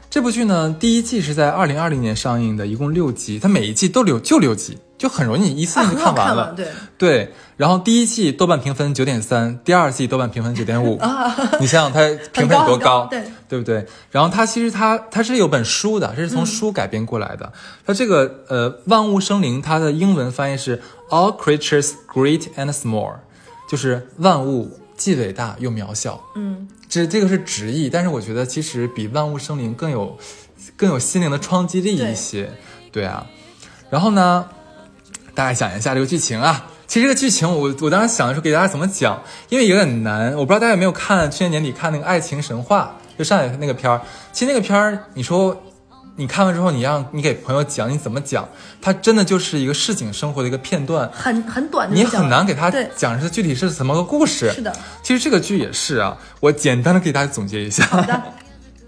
这部剧呢，第一季是在二零二零年上映的，一共六集，它每一季都六就六集，就很容易一次啊，性就看完了。嘛，对。对然后第一季豆瓣评分九点三，第二季豆瓣评分九点五，*laughs* 你想想它评分有多高对不对？然后它其实它它是有本书的，这是从书改编过来的。它这个呃万物生灵，它的英文翻译是 All creatures great and small，就是万物既伟大又渺小。嗯，这这个是直译，但是我觉得其实比万物生灵更有更有心灵的冲击力一些。对啊，然后呢，大家想一下这个剧情啊。其实这个剧情我我当时想的时候给大家怎么讲，因为有点难，我不知道大家有没有看去年年底看那个《爱情神话》，就上海那个片儿。其实那个片儿，你说你看完之后，你让你给朋友讲，你怎么讲？它真的就是一个市井生活的一个片段，很很短的，你很难给他，讲是具体是怎么个故事。是的，其实这个剧也是啊，我简单的给大家总结一下。好的，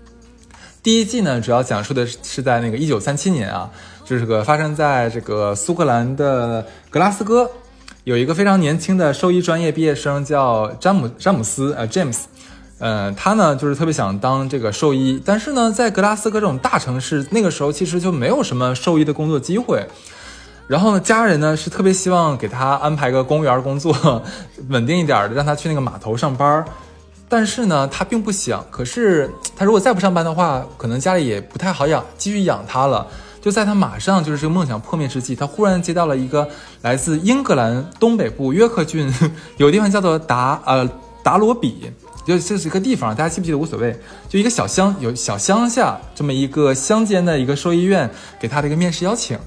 *laughs* 第一季呢，主要讲述的是在那个一九三七年啊，就是个发生在这个苏格兰的格拉斯哥，有一个非常年轻的兽医专业毕业生叫詹姆詹姆斯呃 James，呃，他呢就是特别想当这个兽医，但是呢，在格拉斯哥这种大城市，那个时候其实就没有什么兽医的工作机会。然后呢，家人呢是特别希望给他安排个公务员工作，稳定一点的，让他去那个码头上班。但是呢，他并不想。可是他如果再不上班的话，可能家里也不太好养，继续养他了。就在他马上就是这个梦想破灭之际，他忽然接到了一个来自英格兰东北部约克郡有地方叫做达呃达罗比，就这是一个地方，大家记不记得无所谓。就一个小乡有小乡下这么一个乡间的一个兽医院给他的一个面试邀请。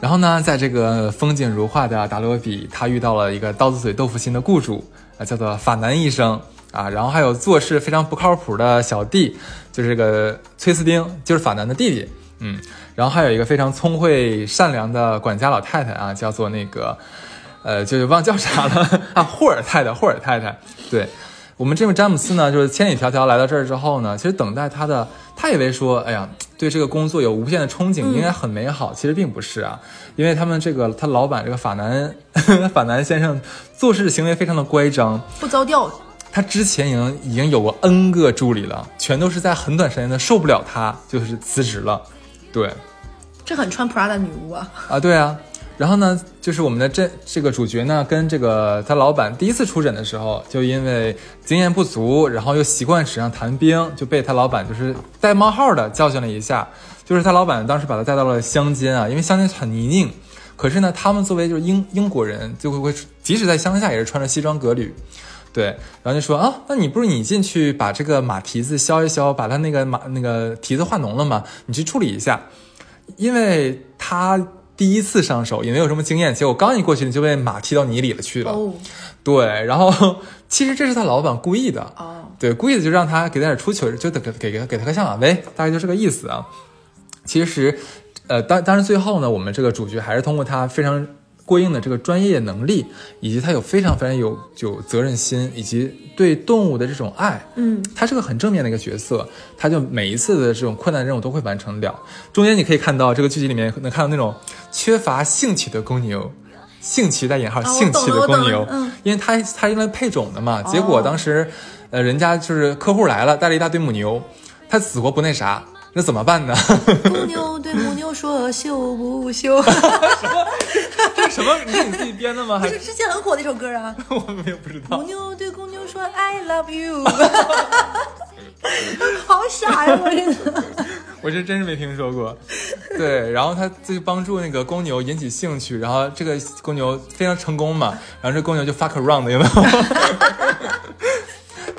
然后呢，在这个风景如画的达罗比，他遇到了一个刀子嘴豆腐心的雇主啊，叫做法南医生啊，然后还有做事非常不靠谱的小弟，就是这个崔斯丁，就是法南的弟弟，嗯，然后还有一个非常聪慧善良的管家老太太啊，叫做那个，呃，就是忘叫啥了 *laughs* 啊，霍尔太太，霍尔太太，对。我们这位詹姆斯呢，就是千里迢迢来到这儿之后呢，其实等待他的，他以为说，哎呀，对这个工作有无限的憧憬，应该很美好。其实并不是啊，因为他们这个他老板这个法南 *laughs* 法南先生做事行为非常的乖张，不着调，他之前已经已经有过 N 个助理了，全都是在很短时间内受不了他，就是辞职了。对，这很穿 Prada 女巫啊。啊，对啊。然后呢，就是我们的这这个主角呢，跟这个他老板第一次出诊的时候，就因为经验不足，然后又习惯纸上谈兵，就被他老板就是带冒号的教训了一下。就是他老板当时把他带到了乡间啊，因为乡间很泥泞，可是呢，他们作为就是英英国人，就会会即使在乡下也是穿着西装革履。对，然后就说啊，那你不如你进去把这个马蹄子削一削，把他那个马那个蹄子化脓了吗？你去处理一下，因为他第一次上手也没有什么经验，结果刚一过去你就被马踢到泥里了去了。哦对，然后其实这是他老板故意的，哦，对，故意的就让他给他点出糗，就得给给给给他个下马威，大概就这个意思啊。其实，呃，当当然最后呢，我们这个主角还是通过他非常过硬的这个专业能力，以及他有非常非常有有责任心，以及对动物的这种爱，嗯，他是个很正面的一个角色，他就每一次的这种困难任务都会完成了。中间你可以看到这个剧集里面能看到那种缺乏兴趣的公牛。兴趣带引号，兴趣的公牛，嗯因为他他用来配种的嘛，结果哦当时，呃，人家就是客户来了，带了一大堆母牛，他死活不那啥，那怎么办呢？公牛对母牛说 *laughs* 羞不羞？*laughs* 这是什么？你是你自己编的吗？还不是之前很火的一首歌啊。*laughs* 我们也不知道公。牛对公牛说 I love you，*laughs* 好傻呀！我真的。我这真是没听说过。对，然后他就帮助那个公牛引起兴趣，然后这个公牛非常成功嘛，然后这公牛就 fuck around 有没有？*laughs*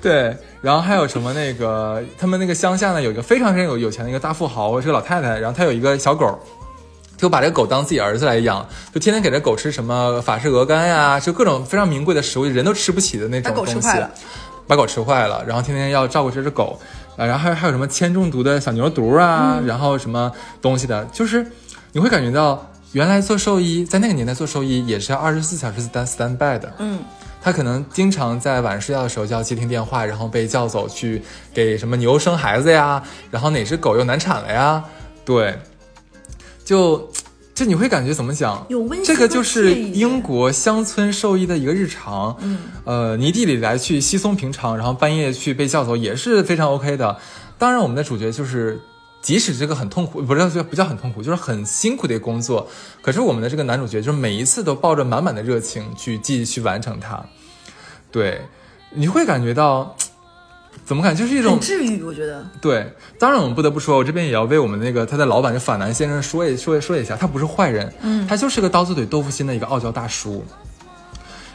对，然后还有什么那个他们那个乡下呢，有一个非常非常有有钱的一个大富豪，是个老太太，然后她有一个小狗。就把这个狗当自己儿子来养，就天天给这狗吃什么法式鹅肝呀，就各种非常名贵的食物，人都吃不起的那种把狗吃东西。坏了，把狗吃坏了，然后天天要照顾这只狗，啊，然后还有还有什么铅中毒的小牛犊啊，然后什么东西的，就是你会感觉到原来做兽医在那个年代做兽医也是要二十四小时 stand stand by 的，嗯，他可能经常在晚上睡觉的时候就要接听电话，然后被叫走去给什么牛生孩子呀，然后哪只狗又难产了呀，对，就就你会感觉怎么讲？有温馨这个就是英国乡村兽医的一个日常。嗯，呃，泥地里来去稀松平常，然后半夜去被叫走也是非常 OK 的。当然，我们的主角就是。即使这个很痛苦，不是不叫很痛苦，就是很辛苦的一个工作。可是我们的这个男主角，就是每一次都抱着满满的热情去继续去完成它。对，你会感觉到，怎么感觉就是一种很治愈，我觉得。对，当然我们不得不说，我这边也要为我们那个他的老板就法南先生说一说说一下，他不是坏人，嗯他就是个刀子嘴豆腐心的一个傲娇大叔。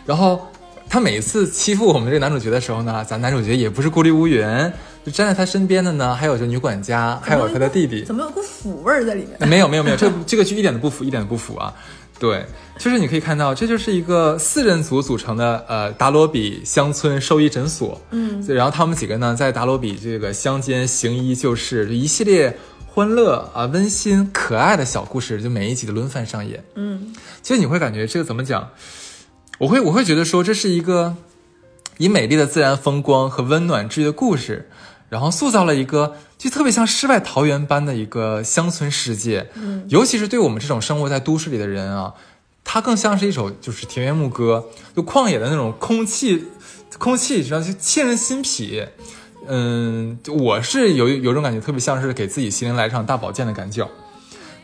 然后他每一次欺负我们这个男主角的时候呢，咱男主角也不是孤立无援，就站在他身边的呢，还有这女管家，还有他的弟弟。怎么有股腐味儿在里面？没有没有没有，这这个剧一点都不腐，一点都不腐啊。对，就是你可以看到，这就是一个四人组组成的呃达罗比乡村兽医诊所。嗯，然后他们几个呢，在达罗比这个乡间行医救世，这一系列欢乐啊、温馨、可爱的小故事，就每一集的轮番上演。嗯，其实你会感觉这个怎么讲？我会我会觉得说，这是一个以美丽的自然风光和温暖治愈的故事，然后塑造了一个就特别像世外桃源般的一个乡村世界。嗯，尤其是对我们这种生活在都市里的人啊，它更像是一首就是田园牧歌，就旷野的那种空气，空气实际上就沁人心脾。嗯，就我是有有种感觉，特别像是给自己心灵来一场大保健的感觉。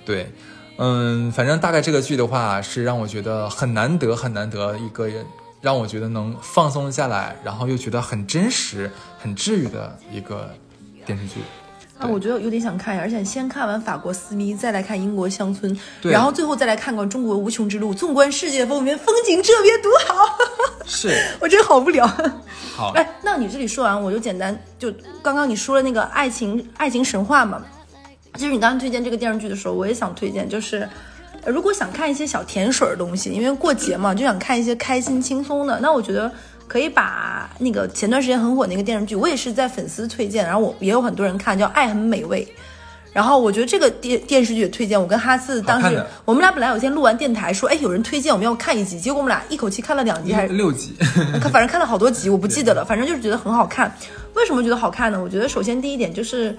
对，嗯，反正大概这个剧的话，是让我觉得很难得、很难得一个人，让我觉得能放松下来，然后又觉得很真实、很治愈的一个电视剧。啊，我觉得有点想看呀，而且先看完法国私密，再来看英国乡村，然后最后再来看看中国无穷之路。纵观世界风云，风景这边独好。是，*laughs* 我真好无聊。好，哎，那你这里说完，我就简单就刚刚你说了那个爱情爱情神话嘛，其实你刚刚推荐这个电视剧的时候，我也想推荐，就是。呃如果想看一些小甜水儿的东西，因为过节嘛，就想看一些开心轻松的，那我觉得可以把那个前段时间很火那个电视剧，我也是在粉丝推荐，然后我也有很多人看，叫《爱很美味》。然后我觉得这个电电视剧也推荐，我跟哈次当时我们俩本来有一天录完电台说，哎，有人推荐我们要看一集，结果我们俩一口气看了两集，还是六集，看，*laughs* 反正看了好多集，我不记得了，反正就是觉得很好看。为什么觉得好看呢？我觉得首先第一点就是，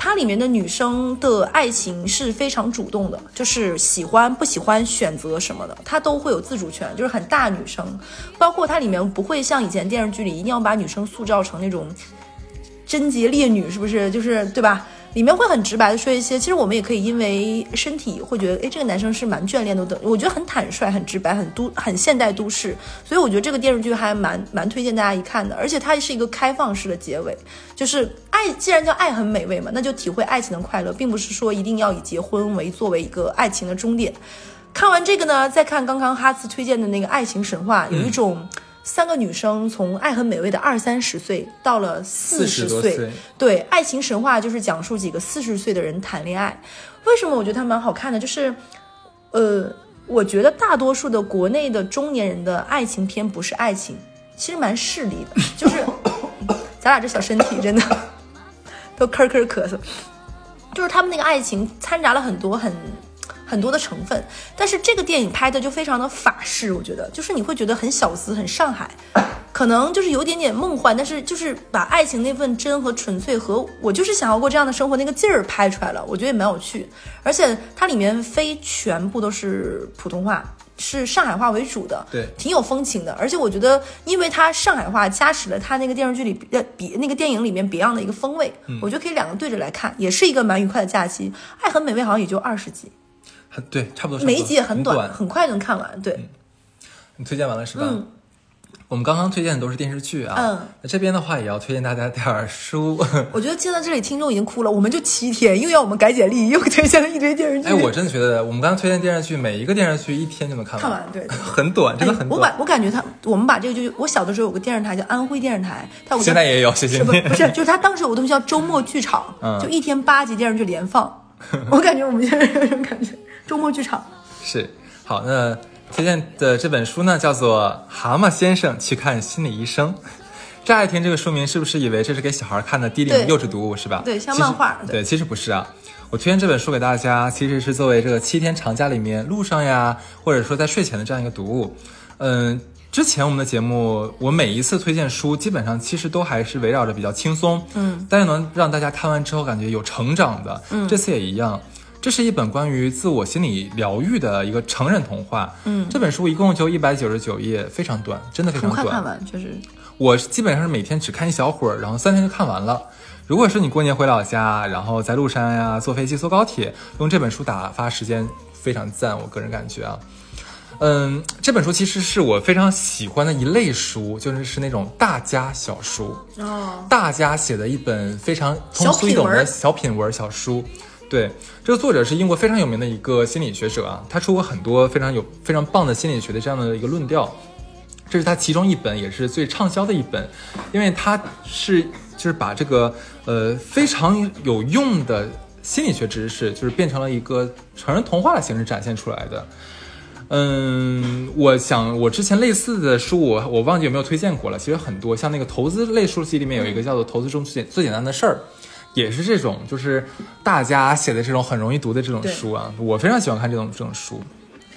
它里面的女生的爱情是非常主动的，就是喜欢不喜欢、选择什么的，她都会有自主权，就是很大女生。包括它里面不会像以前电视剧里一定要把女生塑造成那种贞洁烈女，是不是？就是对吧？里面会很直白的说一些，其实我们也可以因为身体会觉得，哎，这个男生是蛮眷恋的等。我觉得很坦率、很直白、很都很现代都市，所以我觉得这个电视剧还蛮蛮推荐大家一看的。而且它是一个开放式的结尾，就是爱既然叫爱很美味嘛，那就体会爱情的快乐，并不是说一定要以结婚为作为一个爱情的终点。看完这个呢，再看刚刚哈茨推荐的那个《爱情神话》，有一种三个女生从爱很美味的二三十岁到了四十岁岁，对，爱情神话就是讲述几个四十岁的人谈恋爱。为什么我觉得它蛮好看的？就是，呃，我觉得大多数的国内的中年人的爱情片不是爱情，其实蛮势利的，*laughs* 就是咱俩这小身体真的 *laughs* 都咳咳咳嗽，就是他们那个爱情掺杂了很多很。很多的成分，但是这个电影拍的就非常的法式，我觉得就是你会觉得很小资，很上海，*coughs* 可能就是有点点梦幻，但是就是把爱情那份真和纯粹和我就是想要过这样的生活那个劲儿拍出来了，我觉得也蛮有趣，而且它里面非全部都是普通话。是上海话为主的，对。挺有风情的，而且我觉得，因为它上海话加持了它那个电视剧里呃比那个电影里面别样的一个风味，我觉得可以两个对着来看，也是一个蛮愉快的假期。爱很美味好像也就二十集，很对，差不多。每一集也很很短，很快就能看完。对，你推荐完了是吧？嗯我们刚刚推荐的都是电视剧啊。嗯。那这边的话也要推荐大家点儿书。*laughs* 我觉得听到这里听众已经哭了，我们就七天，又要我们改简历，又推荐了一堆电视剧。*laughs* 哎，我真的觉得我们刚刚推荐电视剧，每一个电视剧一天就能看完看完对对很短，真的很哎、我短。把我感觉他，我们把这个就我小的时候有个电视台叫安徽电视台，它有个现在也有，谢谢你。是不不是，就是他当时有个东西叫周末剧场，嗯就一天八集电视剧连放。*laughs* 我感觉我们现在有种感觉，周末剧场。是好，那推荐的这本书呢，叫做《蛤蟆先生去看心理医生》。*laughs* 乍一听这个书名，是不是以为这是给小孩看的低龄幼稚读物，是吧？对像漫画对对，其实不是啊。我推荐这本书给大家，其实是作为这个七天长假里面路上呀，或者说在睡前的这样一个读物。嗯，之前我们的节目，我每一次推荐书，基本上其实都还是围绕着比较轻松，嗯，但是能让大家看完之后感觉有成长的。嗯，这次也一样。这是一本关于自我心理疗愈的一个成人童话。嗯这本书一共就一百九十九页，非常短，真的非常短。很快看完，确实。我基本上是每天只看一小会儿，然后三天就看完了。如果是你过年回老家，然后在路上呀、坐飞机、坐高铁，用这本书打发时间，非常赞。我个人感觉啊，嗯，这本书其实是我非常喜欢的一类书，就是是那种大家小书。哦，大家写的一本非常通俗易懂的小品文小书。对，这个作者是英国非常有名的一个心理学者啊，他出过很多非常有非常棒的心理学的这样的一个论调。这是他其中一本，也是最畅销的一本，因为他是就是把这个呃非常有用的心理学知识，就是变成了一个成人童话的形式展现出来的。嗯，我想我之前类似的书，我我忘记有没有推荐过了。其实很多，像那个投资类书籍里面有一个叫做《投资中最简最简单的事儿》，也是这种，就是大家写的这种很容易读的这种书啊。我非常喜欢看这种这种书。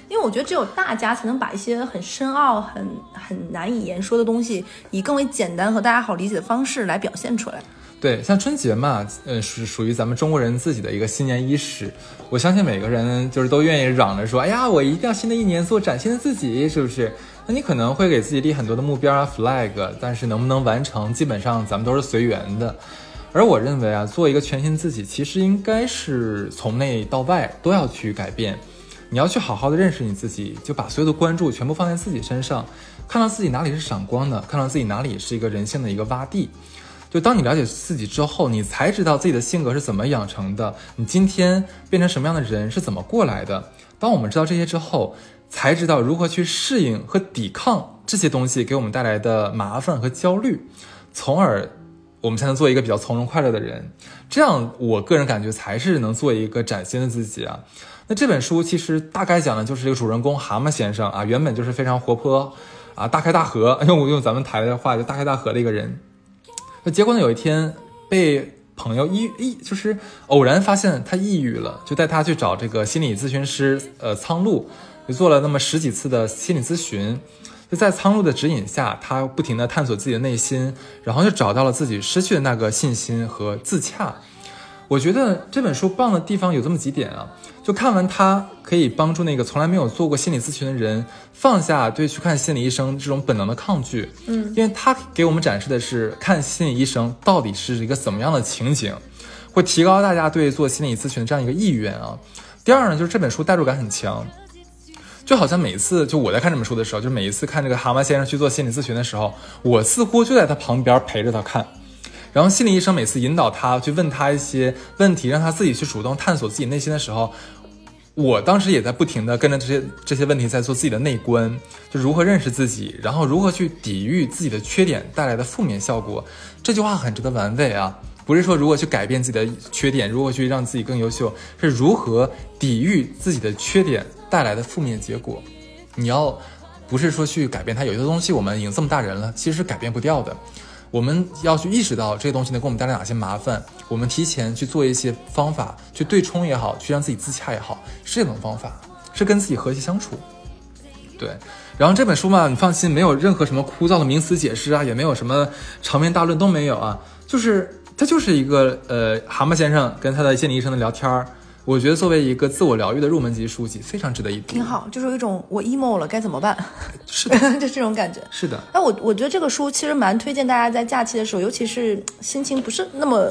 因为我觉得只有大家才能把一些很深奥、很很难以言说的东西，以更为简单和大家好理解的方式来表现出来。对，像春节嘛，呃，是属于咱们中国人自己的一个新年伊始。我相信每个人就是都愿意嚷着说，哎呀，我一定要新的一年做崭新的自己，是不是？那你可能会给自己立很多的目标啊，flag，但是能不能完成，基本上咱们都是随缘的。而我认为啊，做一个全新自己，其实应该是从内到外都要去改变。你要去好好的认识你自己，就把所有的关注全部放在自己身上，看到自己哪里是闪光的，看到自己哪里是一个人性的一个洼地。就当你了解自己之后，你才知道自己的性格是怎么养成的，你今天变成什么样的人是怎么过来的。当我们知道这些之后，才知道如何去适应和抵抗这些东西给我们带来的麻烦和焦虑，从而我们才能做一个比较从容快乐的人。这样，我个人感觉才是能做一个崭新的自己啊。那这本书其实大概讲的就是这个主人公蛤蟆先生啊，原本就是非常活泼啊，大开大合，用用咱们台的话就大开大合的一个人。那结果呢，有一天被朋友抑抑就是偶然发现他抑郁了，就带他去找这个心理咨询师呃苍鹭，就做了那么十几次的心理咨询。就在苍鹭的指引下，他不停地探索自己的内心，然后就找到了自己失去的那个信心和自洽。我觉得这本书棒的地方有这么几点啊，就看完它可以帮助那个从来没有做过心理咨询的人放下对去看心理医生这种本能的抗拒，嗯，因为他给我们展示的是看心理医生到底是一个怎么样的情景，会提高大家对做心理咨询的这样一个意愿啊。第二呢，就是这本书代入感很强。就好像每次，就我在看这本书的时候，就每一次看这个蛤蟆先生去做心理咨询的时候，我似乎就在他旁边陪着他看。然后心理医生每次引导他去问他一些问题，让他自己去主动探索自己内心的时候，我当时也在不停的跟着这些这些问题在做自己的内观，就如何认识自己，然后如何去抵御自己的缺点带来的负面效果。这句话很值得玩味啊，不是说如何去改变自己的缺点，如何去让自己更优秀，是如何抵御自己的缺点带来的负面结果。你要不是说去改变它，有些东西我们已经这么大人了，其实是改变不掉的。我们要去意识到这个东西能给我们带来哪些麻烦，我们提前去做一些方法，去对冲也好，去让自己自洽也好，是这种方法，是跟自己和谐相处。对，然后这本书嘛，你放心，没有任何什么枯燥的名词解释啊，也没有什么长篇大论都没有啊，就是它就是一个呃，蛤蟆先生跟他的心理医生的聊天儿。我觉得作为一个自我疗愈的入门级书籍，非常值得一读。挺好，就是有一种我 emo 了该怎么办，是的，*laughs* 就这种感觉。是的，那我我觉得这个书其实蛮推荐大家在假期的时候，尤其是心情不是那么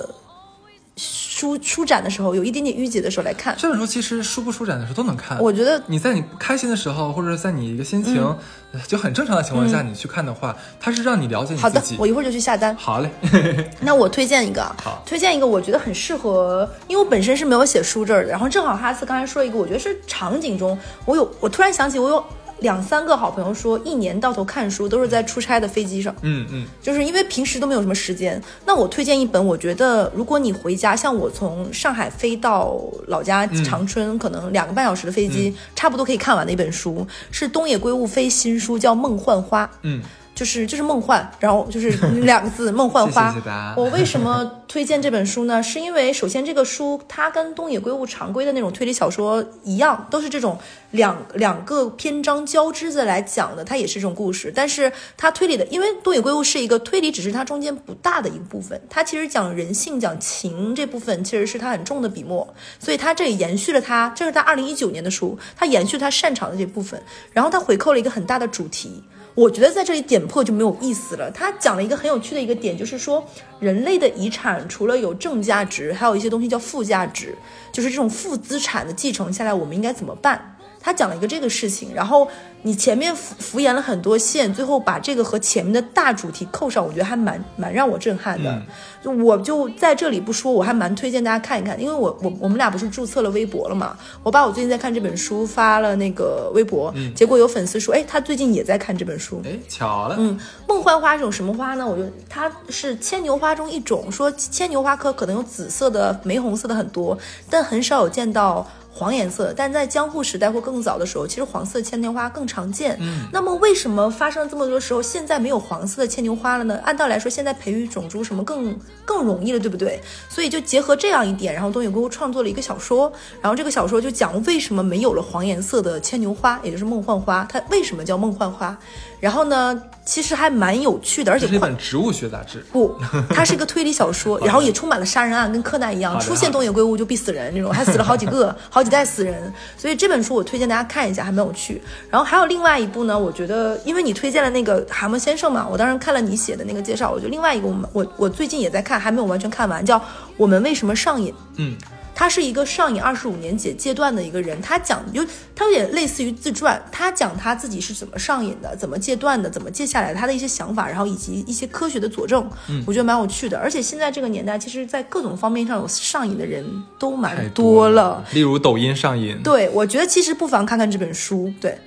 舒舒展的时候，有一点点淤结的时候来看。这本书其实舒不舒展的时候都能看。我觉得你在你不开心的时候，或者在你一个心情、呃就很正常的情况下，你去看的话，它是让你了解你好的自己。，我一会儿就去下单。好嘞，*laughs* 那我推荐一个推荐一个我觉得很适合，因为我本身是没有写书这儿的，然后正好哈斯刚才说一个，我觉得是场景中，我有我突然想起我有两三个好朋友说，一年到头看书都是在出差的飞机上，嗯嗯，就是因为平时都没有什么时间。那我推荐一本，我觉得如果你回家，像我从上海飞到老家长春，可能两个半小时的飞机，差不多可以看完的一本书，是东野圭吾飞新书，叫《梦幻花》。嗯，就是就是梦幻，然后就是 *laughs* 两个字梦幻花。我为什么推荐这本书呢？是因为首先这个书它跟东野圭吾常规的那种推理小说一样，都是这种两两个篇章交织着来讲的，它也是这种故事。但是它推理的，因为东野圭吾是一个推理，只是它中间不大的一个部分，它其实讲人性、讲情这部分其实是它很重的笔墨，所以它这里延续了它，这是他二零一九年的书，它延续他擅长的这部分，然后它回扣了一个很大的主题。我觉得在这里点破就没有意思了。他讲了一个很有趣的一个点，就是说人类的遗产除了有正价值，还有一些东西叫负价值，就是这种负资产的继承下来，我们应该怎么办？他讲了一个这个事情，然后你前面敷敷衍了很多线，最后把这个和前面的大主题扣上，我觉得还蛮蛮让我震撼的。就我就在这里不说，我还蛮推荐大家看一看，因为我我我们俩不是注册了微博了嘛，我把我最近在看这本书发了那个微博，结果有粉丝说，哎，他最近也在看这本书。哎，巧了，嗯，梦幻花是种什么花呢？我就它是牵牛花中一种，说牵牛花科可能有紫色的、玫红色的很多，但很少有见到黄颜色。但在江户时代或更早的时候，其实黄色牵牛花更常见。嗯，那么为什么发生这么多时候，现在没有黄色的牵牛花了呢？按道理来说，现在培育种族什么更更容易了，对不对？所以就结合这样一点，然后东野圭吾创作了一个小说，然后这个小说就讲为什么没有了黄颜色的牵牛花，也就是梦幻花，它为什么叫梦幻花？然后呢，其实还蛮有趣的，而且这是一本植物学杂志。不，它是一个推理小说，*laughs* 然后也充满了杀人案，跟柯南一样，出现东野圭吾就必死人那种，还死了好几个、*laughs* 好几代死人。所以这本书我推荐大家看一下，还蛮有趣。然后还有另外一部呢，我觉得因为你推荐了那个《蛤蟆先生》嘛，我当时看了你写的那个介绍，我觉得另外一个我们我我最近也在看，还没有完全看完，叫《我们为什么上瘾》。嗯，他是一个上瘾二十五年解戒断的一个人，他讲有他有点类似于自传，他讲他自己是怎么上瘾的，怎么戒断的，怎么戒下来的，他的一些想法，然后以及一些科学的佐证，嗯，我觉得蛮有趣的。而且现在这个年代，其实在各种方面上有上瘾的人都蛮太多了，例如抖音上瘾。对，我觉得其实不妨看看这本书，对，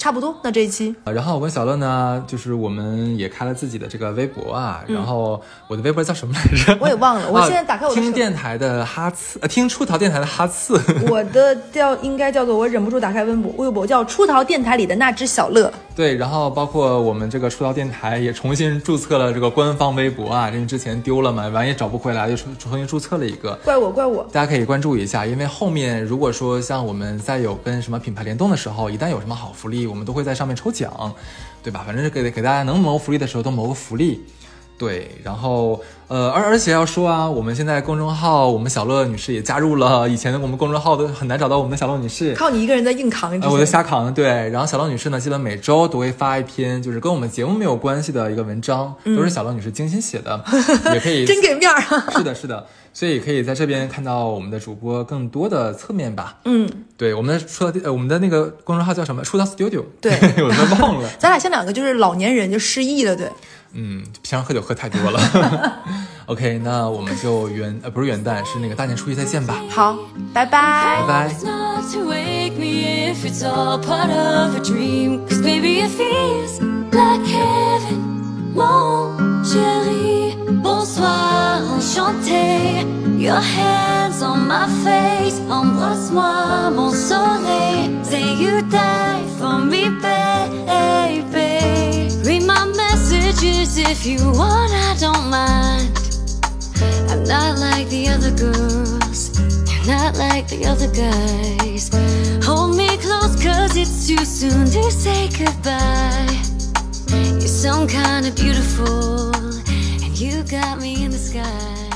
差不多。那这一期啊然后我跟小乐呢，就是我们也开了自己的这个微博啊，然后我的微博叫什么来着？嗯 *laughs* 我也忘了，*laughs* 我啊现在打开我的手听电台的哈次，呃，听出逃电台的哈次。我的叫应该叫做我忍不住打开微博，微博叫出逃电台里的那只小乐。对，然后包括我们这个出道电台也重新注册了这个官方微博啊，因为之前丢了嘛，完也找不回来，又重重新注册了一个。怪我，怪我。大家可以关注一下，因为后面如果说像我们在有跟什么品牌联动的时候，一旦有什么好福利，我们都会在上面抽奖，对吧？反正是给给大家能谋福利的时候都谋个福利。对，然后呃，而而且要说啊，我们现在公众号，我们小乐女士也加入了，以前的我们公众号都很难找到我们的小乐女士，靠你一个人在硬扛，呃，我在瞎扛，对。然后小乐女士呢，基本每周都会发一篇，就是跟我们节目没有关系的一个文章，都是小乐女士精心写的，也可以 *laughs* 真给面儿。啊 *laughs* 是的，是的，所以可以在这边看到我们的主播更多的侧面吧。嗯，对，我们的出道呃，我们的那个公众号叫什么？出道 Studio。对 *laughs* 我都忘了。咱俩像两个就是老年人就失忆了，对。嗯，平常喝酒喝太多了。*laughs* OK，那我们就元呃不是元旦，是那个大年初一再见吧。好，拜拜。拜拜 if you want, I don't mind. I'm not like the other girls. You're not like the other guys. Hold me close, cause it's too soon to say goodbye. You're some kind of beautiful, and you got me in the sky.